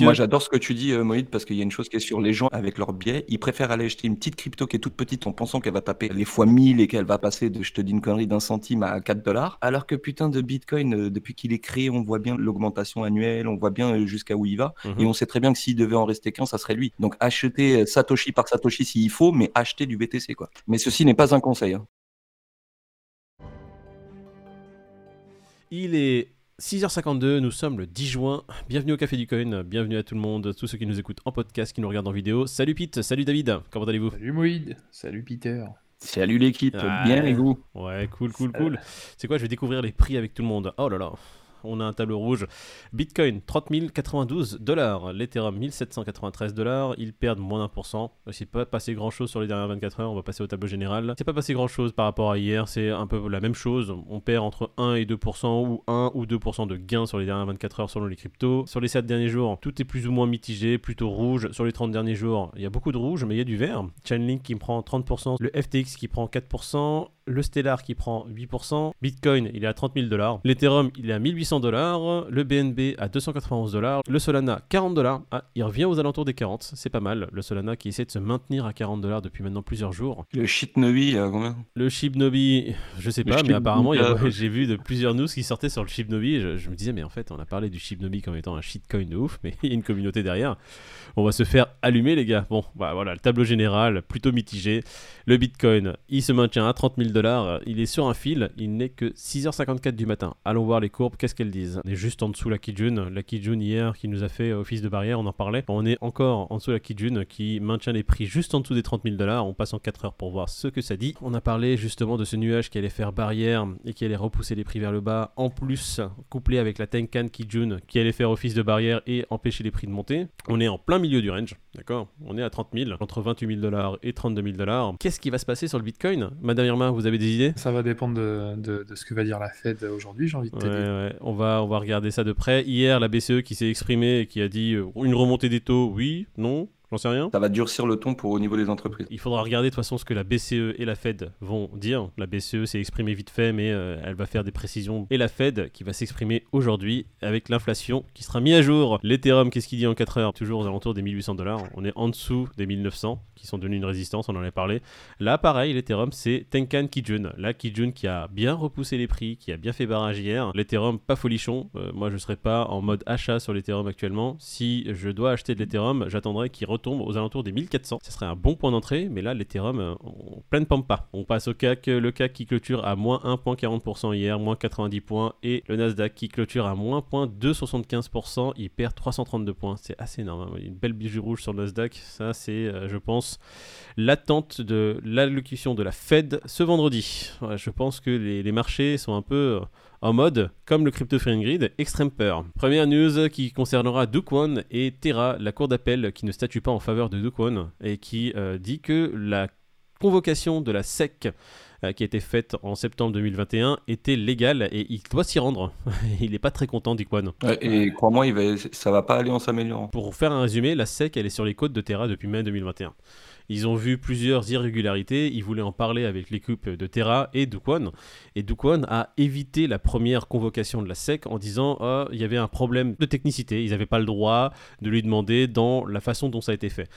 Moi, j'adore ce que tu dis, euh, Moïd, parce qu'il y a une chose qui est sur les gens avec leurs biais. Ils préfèrent aller acheter une petite crypto qui est toute petite en pensant qu'elle va taper les fois 1000 et qu'elle va passer de, je te dis une connerie, d'un centime à 4 dollars. Alors que putain de Bitcoin, euh, depuis qu'il est créé, on voit bien l'augmentation annuelle, on voit bien euh, jusqu'à où il va. Mhm. Et on sait très bien que s'il devait en rester qu'un, ça serait lui. Donc acheter euh, Satoshi par Satoshi s'il faut, mais acheter du BTC, quoi. Mais ceci n'est pas un conseil. hein. Il est 6h52, nous sommes le 10 juin. Bienvenue au Café du Coin, bienvenue à tout le monde, tous ceux qui nous écoutent en podcast, qui nous regardent en vidéo. Salut Pete, salut David, comment allez-vous? Salut Moïd, salut Peter. Salut l'équipe, Ah, bien et vous? Ouais, cool, cool, cool. C'est quoi, je vais découvrir les prix avec tout le monde. Oh là là, on a un tableau rouge. Bitcoin, 30 092 dollars. L'Ethereum, 1793 dollars. Ils perdent moins d'un pour cent. C'est pas passé grand chose sur les dernières 24 heures. On va passer au tableau général. C'est pas passé grand chose par rapport à hier. C'est un peu la même chose. On perd entre 1 et 2% ou 1 ou 2% de gains sur les dernières 24 heures selon les cryptos. Sur les 7 derniers jours, tout est plus ou moins mitigé, plutôt rouge. Sur les 30 derniers jours, il y a beaucoup de rouge, mais il y a du vert. Chainlink qui prend 30%, le FTX qui prend 4%, le Stellar qui prend 8%, Bitcoin il est à 30 000 dollars, l'Ethereum il est à 1800 dollars, le BNB à 291 dollars, le Solana 40 dollars, ah, il revient aux alentours des 40, c'est pas mal, le Solana qui essaie de se maintenir à 40 dollars depuis maintenant plusieurs jours. Le shit Novi, euh, combien? Le Shibnobi, je sais Le pas, mais Shibnobi, apparemment il a- euh. j'ai vu de plusieurs news qui sortaient sur le Shibnobi, je me disais mais en fait on a parlé du Shibnobi comme étant un shitcoin de ouf, mais il y a une communauté derrière. On va se faire allumer les gars. Bon, bah, voilà, le tableau général plutôt mitigé. Le Bitcoin, il se maintient à 30 000 Il est sur un fil. Il n'est que 6h54 du matin. Allons voir les courbes. Qu'est-ce qu'elles disent On est juste en dessous la Kijun. La Kijun hier qui nous a fait office de barrière, on en parlait. On est encore en dessous la Kijun qui maintient les prix juste en dessous des 30 000 dollars. On passe en 4 heures pour voir ce que ça dit. On a parlé justement de ce nuage qui allait faire barrière et qui allait repousser les prix vers le bas. En plus, couplé avec la Tenkan Kijun qui allait faire office de barrière et empêcher les prix de monter. On est en plein milieu du range, d'accord? On est à 30 000, entre 28 000 dollars et 32 000 dollars. Qu'est-ce qui va se passer sur le Bitcoin? Madame Irma, vous avez des idées? Ça va dépendre de, de- de ce que va dire la Fed aujourd'hui, j'ai envie de te Ouais, dire. ouais, on va, on va regarder ça de près. Hier, la BCE qui s'est exprimée et qui a dit euh, une remontée des taux, oui, non, j'en sais rien. Ça va durcir le ton pour au niveau des entreprises. Il faudra regarder de toute façon ce que la BCE et la Fed vont dire. La BCE s'est exprimée vite fait, mais euh, elle va faire des précisions. Et la Fed qui va s'exprimer aujourd'hui avec l'inflation qui sera mise à jour. L'Ethereum, qu'est-ce qu'il dit en 4 heures? Toujours aux alentours des 1800 dollars. On est en dessous des 1900 sont devenus une résistance, on en a parlé. Là, pareil, l'Ethereum, c'est Tenkan Kijun. La Kijun qui a bien repoussé les prix, qui a bien fait barrage hier. L'Ethereum, pas folichon. Euh, moi, je serais pas en mode achat sur l'Ethereum actuellement. Si je dois acheter de l'Ethereum, j'attendrai qu'il retombe aux alentours des 1400. Ce serait un bon point d'entrée, mais là, l'Ethereum, euh, on pleine pampa. On passe au CAC, le CAC qui clôture à moins 1,40% hier, moins 90 points, et le Nasdaq qui clôture à moins 0,275%, il perd 332 points. C'est assez énorme. hein. Une belle bijou rouge sur le Nasdaq. Ça, c'est, euh, je pense, l'attente de l'allocution de la Fed ce vendredi. Je pense que les, marchés sont un peu euh, en mode, comme le Crypto Fearing Grid, extrême peur. Première news qui concernera Dukwon et Terra, la cour d'appel qui ne statue pas en faveur de Dukwon et qui euh, dit que la convocation de la SEC euh, qui a été faite en septembre 2021 était légale et il doit s'y rendre. il n'est pas très content. Ouais, et crois-moi, il va, ça va pas aller en s'améliorant. Pour faire un résumé, la SEC, elle est sur les côtes de Terra depuis mai 2021. Ils ont vu plusieurs irrégularités, ils voulaient en parler avec l'équipe de Terra et Dukwon. Et Dukwon a évité la première convocation de la SEC en disant Ah, il y avait un problème de technicité, ils n'avaient pas le droit de lui demander dans la façon dont ça a été fait.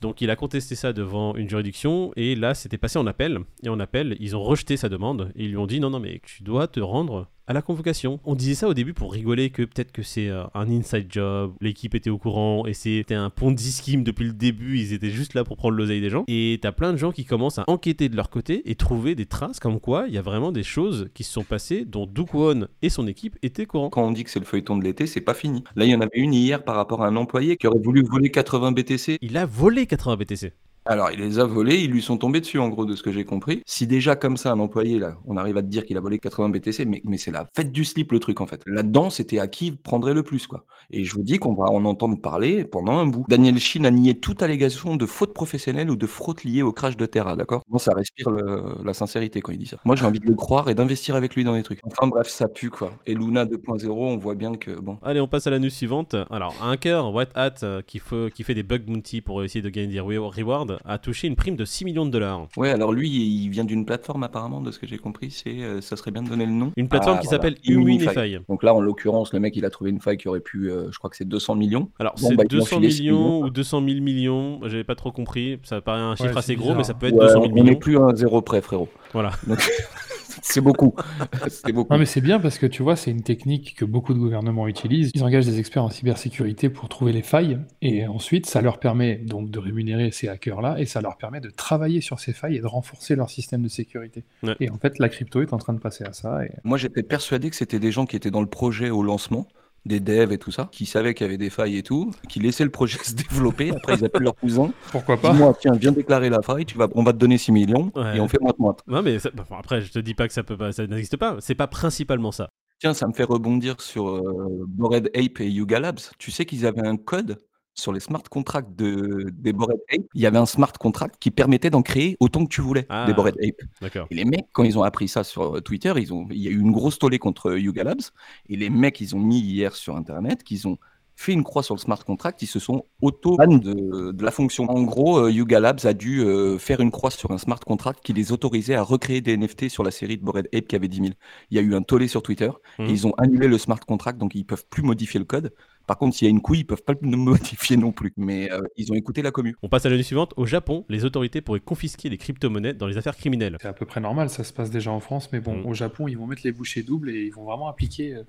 Donc il a contesté ça devant une juridiction et là c'était passé en appel. Et en appel, ils ont rejeté sa demande et ils lui ont dit non, non, mais tu dois te rendre à la convocation. On disait ça au début pour rigoler que peut-être que c'est euh, un inside job, l'équipe était au courant et c'était un Ponzi scheme depuis le début, ils étaient juste là pour prendre l'oseille des gens. Et t'as plein de gens qui commencent à enquêter de leur côté et trouver des traces comme quoi il y a vraiment des choses qui se sont passées dont Duke Won et son équipe étaient au courant. Quand on dit que c'est le feuilleton de l'été, c'est pas fini. Là, il y en avait une hier par rapport à un employé qui aurait voulu voler 80 BTC. Il a volé 80 BTC. Alors, il les a volés, ils lui sont tombés dessus, en gros, de ce que j'ai compris. Si déjà, comme ça, un employé, là, on arrive à te dire qu'il a volé 80 BTC, mais, c'est la fête du slip, le truc, en fait. Là-dedans, c'était à qui prendrait le plus, quoi. Et je vous dis qu'on va en entendre parler pendant un bout. Daniel Shin a nié toute allégation de faute professionnelle ou de fraude liée au crash de Terra, d'accord? Bon, ça respire la sincérité quand il dit ça. Moi, j'ai envie de le croire et d'investir avec lui dans les trucs. Enfin, bref, ça pue, quoi. Et Luna 2.0, on voit bien que, bon. Allez, on passe à la news suivante. Alors, un hacker, White Hat, euh, qui, fait des bug bounty pour essayer de gagner des re- rewards, a touché une prime de 6 millions de dollars. Ouais, alors lui, il vient d'une plateforme apparemment, de ce que j'ai compris, c'est, euh, ça serait bien de donner le nom. Une plateforme Ah, qui voilà. s'appelle. Immunify. Donc là, en l'occurrence, le mec, il a trouvé une faille qui aurait pu, euh, je crois que c'est 200 millions. Alors, Bon, c'est bah, ils vont 200 filer six millions millions. ou 200 000 millions, j'avais pas trop compris. Ça paraît un chiffre assez gros, mais ça peut être Ouais, 200 000 on millions. n'est plus à un zéro près, frérot. Voilà. Donc, c'est beaucoup. c'est beaucoup. Non mais c'est bien parce que tu vois, c'est une technique que beaucoup de gouvernements utilisent. Ils engagent des experts en cybersécurité pour trouver les failles et ensuite ça leur permet donc de rémunérer ces hackers-là et ça leur permet de travailler sur ces failles et de renforcer leur système de sécurité. Ouais. Et en fait, la crypto est en train de passer à ça. Et... Moi, j'étais persuadé que c'était des gens qui étaient dans le projet au lancement, des devs et tout ça, qui savaient qu'il y avait des failles et tout, qui laissaient le projet se développer. Après, ils appellent leur cousin. Pourquoi pas Dis-moi, tiens, viens déclarer la faille, tu vas, on va te donner 6 millions Ouais. et on fait moite-moite. Non, mais ça- bon, après, je te dis pas que ça peut pas, ça n'existe pas. C'est pas principalement ça. Tiens, ça me fait rebondir sur euh, Bored Ape et Yuga Labs. Tu sais qu'ils avaient un code sur les smart contracts de, des Bored Ape. Il y avait un smart contract qui permettait d'en créer autant que tu voulais, Ah. des Bored Ape. D'accord. Et les mecs, quand ils ont appris ça sur Twitter, ils ont, il y a eu une grosse tollée contre Yuga Labs. Et les mecs, ils ont mis hier sur Internet qu'ils ont fait une croix sur le smart contract, ils se sont auto ban de, de la fonction. En gros, euh, Yuga Labs a dû euh, faire une croix sur un smart contract qui les autorisait à recréer des NFT sur la série de Bored Ape qui avait 10 000. Il y a eu un tollé sur Twitter et ils ont annulé le smart contract, donc ils peuvent plus modifier le code. Par contre, s'il y a une couille, ils peuvent pas le modifier non plus. Mais euh, ils ont écouté la commu. On passe à la news suivante. Au Japon, les autorités pourraient confisquer les crypto-monnaies dans les affaires criminelles. C'est à peu près normal, ça se passe déjà en France, mais bon, Mm. au Japon, ils vont mettre les bouchées doubles et ils vont vraiment appliquer euh,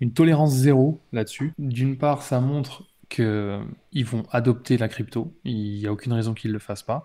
une tolérance zéro là-dessus. D'une part, ça montre qu'ils vont adopter la crypto, il n'y a aucune raison qu'ils ne le fassent pas.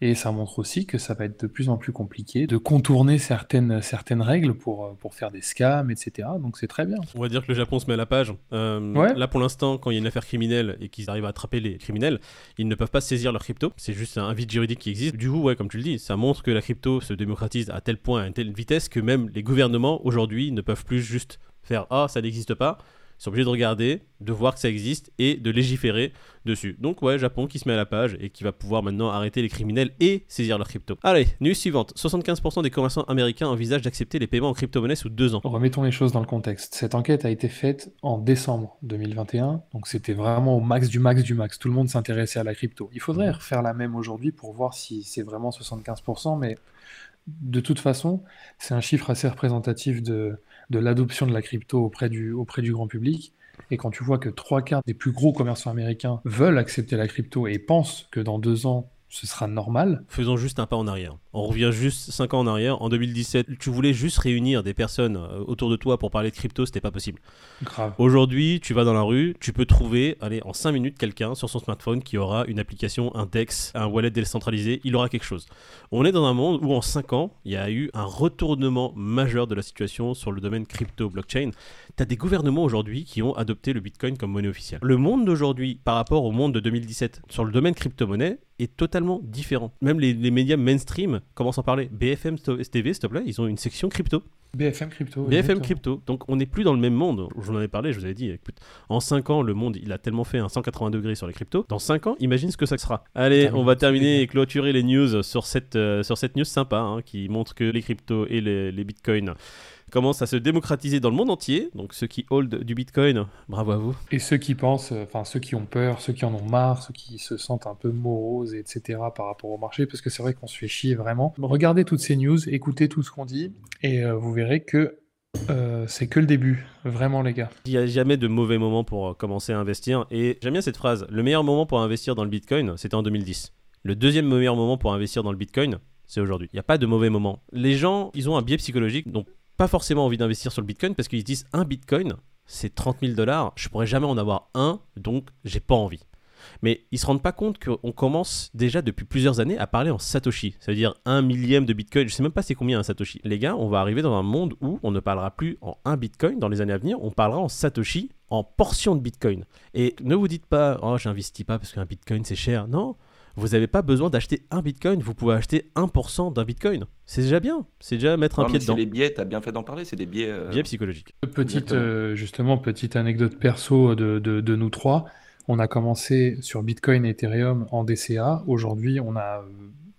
Et ça montre aussi que ça va être de plus en plus compliqué de contourner certaines, certaines règles pour, euh, pour faire des scams, etc. Donc c'est très bien. On va dire que le Japon se met à la page. Euh, Ouais. Là, pour l'instant, quand il y a une affaire criminelle et qu'ils arrivent à attraper les criminels, ils ne peuvent pas saisir leur crypto. C'est juste un vide juridique qui existe. Du coup, ouais, comme tu le dis, ça montre que la crypto se démocratise à tel point, à une telle vitesse que même les gouvernements aujourd'hui ne peuvent plus juste faire Ah, ça n'existe pas. Ils sont obligés de regarder, de voir que ça existe et de légiférer dessus. Donc ouais, Japon qui se met à la page et qui va pouvoir maintenant arrêter les criminels et saisir leur crypto. Allez, news suivante. 75% des commerçants américains envisagent d'accepter les paiements en crypto-monnaie sous deux ans. Remettons les choses dans le contexte. Cette enquête a été faite en décembre 2021, donc c'était vraiment au max du max du max. Tout le monde s'intéressait à la crypto. Il faudrait refaire la même aujourd'hui pour voir si c'est vraiment 75%, mais de toute façon, c'est un chiffre assez représentatif de, de l'adoption de la crypto auprès du, auprès du grand public. Et quand tu vois que trois quarts des plus gros commerçants américains veulent accepter la crypto et pensent que dans deux ans, ce sera normal, faisons juste un pas en arrière. On revient juste 5 ans en arrière. En 2017, tu voulais juste réunir des personnes euh, autour de toi pour parler de crypto, c'était pas possible. grave. Aujourd'hui, tu vas dans la rue, tu peux trouver, allez, en 5 minutes, quelqu'un sur son smartphone qui aura une application, un DEX, un wallet décentralisé, il aura quelque chose. On est dans un monde où en 5 ans, il y a eu un retournement majeur de la situation sur le domaine crypto, blockchain. Tu as des gouvernements aujourd'hui qui ont adopté le Bitcoin comme monnaie officielle. Le monde d'aujourd'hui, par rapport au monde de 2017, sur le domaine crypto-monnaie, est totalement différent. Même les, les médias mainstream commencent à en parler. BFM TV, s'il te plaît, ils ont une section crypto. BFM Crypto. BFM exactement. Crypto. Donc on n'est plus dans le même monde. Je vous en avais parlé, je vous avais dit, écoute, en 5 ans, le monde, il a tellement fait un 180 degrés sur les cryptos. Dans 5 ans, imagine ce que ça sera. Allez, on va terminer et clôturer les news sur cette, euh, sur cette news sympa hein, qui montre que les cryptos et les, les bitcoins commencent à se démocratiser dans le monde entier. Donc ceux qui hold du bitcoin, bravo à vous. Et ceux qui pensent, euh, enfin ceux qui ont peur, ceux qui en ont marre, ceux qui se sentent un peu moroses, etc. par rapport au marché, parce que c'est vrai qu'on se fait chier vraiment. Regardez toutes ces news, écoutez tout ce qu'on dit, et euh, vous verrez que euh, c'est que le début, vraiment les gars. Il n'y a jamais de mauvais moment pour commencer à investir. Et j'aime bien cette phrase. Le meilleur moment pour investir dans le bitcoin, c'était en 2010. Le deuxième meilleur moment pour investir dans le bitcoin, c'est aujourd'hui. Il n'y a pas de mauvais moment. Les gens, ils ont un biais psychologique, donc pas forcément envie d'investir sur le bitcoin parce qu'ils se disent un bitcoin, c'est 30 000 dollars, je pourrais jamais en avoir un, donc j'ai pas envie. Mais ils se rendent pas compte qu'on commence déjà depuis plusieurs années à parler en Satoshi. Ça veut dire un millième de Bitcoin. Je sais même pas c'est combien un Satoshi. Les gars, on va arriver dans un monde où on ne parlera plus en un Bitcoin dans les années à venir, on parlera en Satoshi, en portion de Bitcoin. Et ne vous dites pas, oh j'investis pas parce qu'un Bitcoin c'est cher. Non, vous n'avez pas besoin d'acheter un Bitcoin, vous pouvez acheter 1% d'un Bitcoin. C'est déjà bien, c'est déjà mettre un Non, pied dedans. C'est les biais, t'as bien fait d'en parler, c'est des biais. euh, Biais psychologique. Petite, euh, justement, petite anecdote perso de, de- de nous trois. On a commencé sur Bitcoin et Ethereum en DCA. Aujourd'hui, on a euh,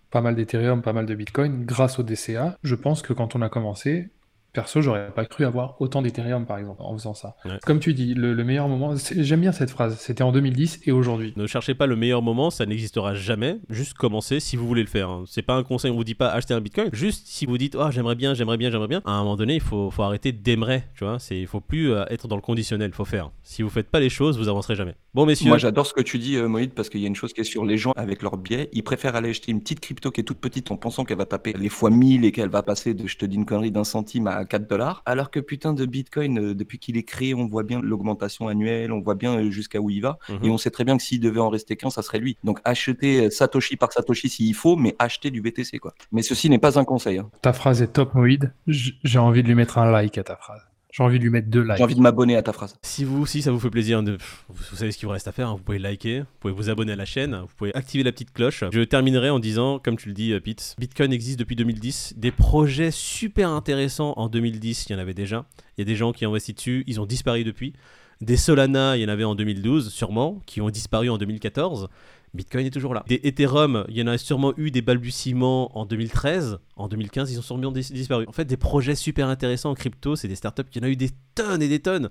pas mal d'Ethereum, pas mal de Bitcoin grâce au DCA. Je pense que quand on a commencé, Perso, j'aurais pas cru avoir autant d'Ethereum, par exemple, en faisant ça. Ouais. Comme tu dis, le, le meilleur moment, j'aime bien cette phrase, c'était en 2010 et aujourd'hui. Ne cherchez pas le meilleur moment, ça n'existera jamais. Juste commencez si vous voulez le faire. hein. C'est pas un conseil, on vous dit pas acheter un bitcoin. Juste si vous dites, oh j'aimerais bien, j'aimerais bien, j'aimerais bien. À un moment donné, il faut, faut arrêter d'aimerait. Tu vois, c'est, il faut plus euh, être dans le conditionnel, il faut faire. Si vous faites pas les choses, vous avancerez jamais. Bon messieurs, Moi, j'adore ce que tu dis, euh, Moïd, parce qu'il y a une chose qui est sur les gens avec leur biais. Ils préfèrent aller acheter une petite crypto qui est toute petite en pensant qu'elle va taper les fois 1000 et qu'elle va passer de, je te dis une connerie, d'un centime à 4 dollars. Alors que putain de Bitcoin, euh, depuis qu'il est créé, on voit bien l'augmentation annuelle, on voit bien euh, jusqu'à où il va. Mhm. Et on sait très bien que s'il devait en rester qu'un, ça serait lui. Donc acheter euh, Satoshi par Satoshi s'il faut, mais acheter du BTC, quoi. Mais ceci n'est pas un conseil. hein. Ta phrase est top, Moïd. J- J'ai envie de lui mettre un like à ta phrase. J'ai envie de lui mettre deux likes. J'ai envie de m'abonner à ta phrase. Si vous aussi ça vous fait plaisir, de... pff, vous vous savez ce qu'il vous reste à faire, hein. vous pouvez liker, vous pouvez vous abonner à la chaîne, vous pouvez activer la petite cloche. Je terminerai en disant, comme tu le dis euh, Pete, Bitcoin existe depuis 2010, des projets super intéressants en 2010, il y en avait déjà, il y a des gens qui ont investi dessus, ils ont disparu depuis. Des Solana, il y en avait en 2012 sûrement, qui ont disparu en 2014. Bitcoin est toujours là. Des Ethereum, il y en a sûrement eu des balbutiements en 2013. En 2015, ils ont sûrement dis- disparu. En fait, des projets super intéressants en crypto, c'est des startups, il y en a eu des tonnes et des tonnes.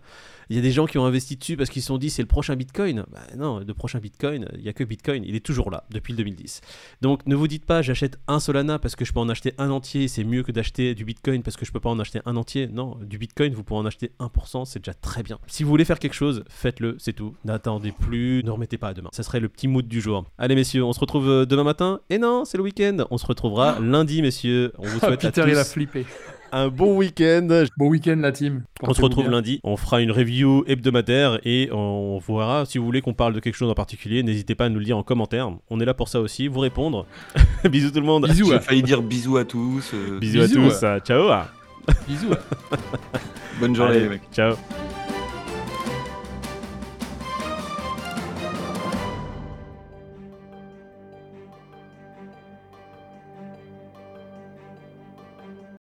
Il y a des gens qui ont investi dessus parce qu'ils se sont dit c'est le prochain Bitcoin. Bah non, le prochain Bitcoin, il n'y a que Bitcoin, il est toujours là depuis le 2010. Donc ne vous dites pas j'achète un Solana parce que je peux en acheter un entier, c'est mieux que d'acheter du Bitcoin parce que je peux pas en acheter un entier. Non, du Bitcoin, vous pouvez en acheter 1%, c'est déjà très bien. Si vous voulez faire quelque chose, faites-le, c'est tout. N'attendez plus, ne remettez pas à demain. Ça serait le petit mood du jour. Allez messieurs, on se retrouve euh, demain matin. Et non, c'est le week-end. On se retrouvera lundi messieurs. On vous Ah, souhaite à Peter, il a tous flippé. un bon week-end. Bon week-end, la team. On se retrouve bien. lundi, on fera une review hebdomadaire et on verra si vous voulez qu'on parle de quelque chose en particulier, n'hésitez pas à nous le dire en commentaire. On est là pour ça aussi, vous répondre. Bisous tout le monde. Bisous. J'ai à- failli dire bisous à tous. euh, Bisous, à tous. Ciao. Bisous. bonne journée, Allez, les mecs. Ciao.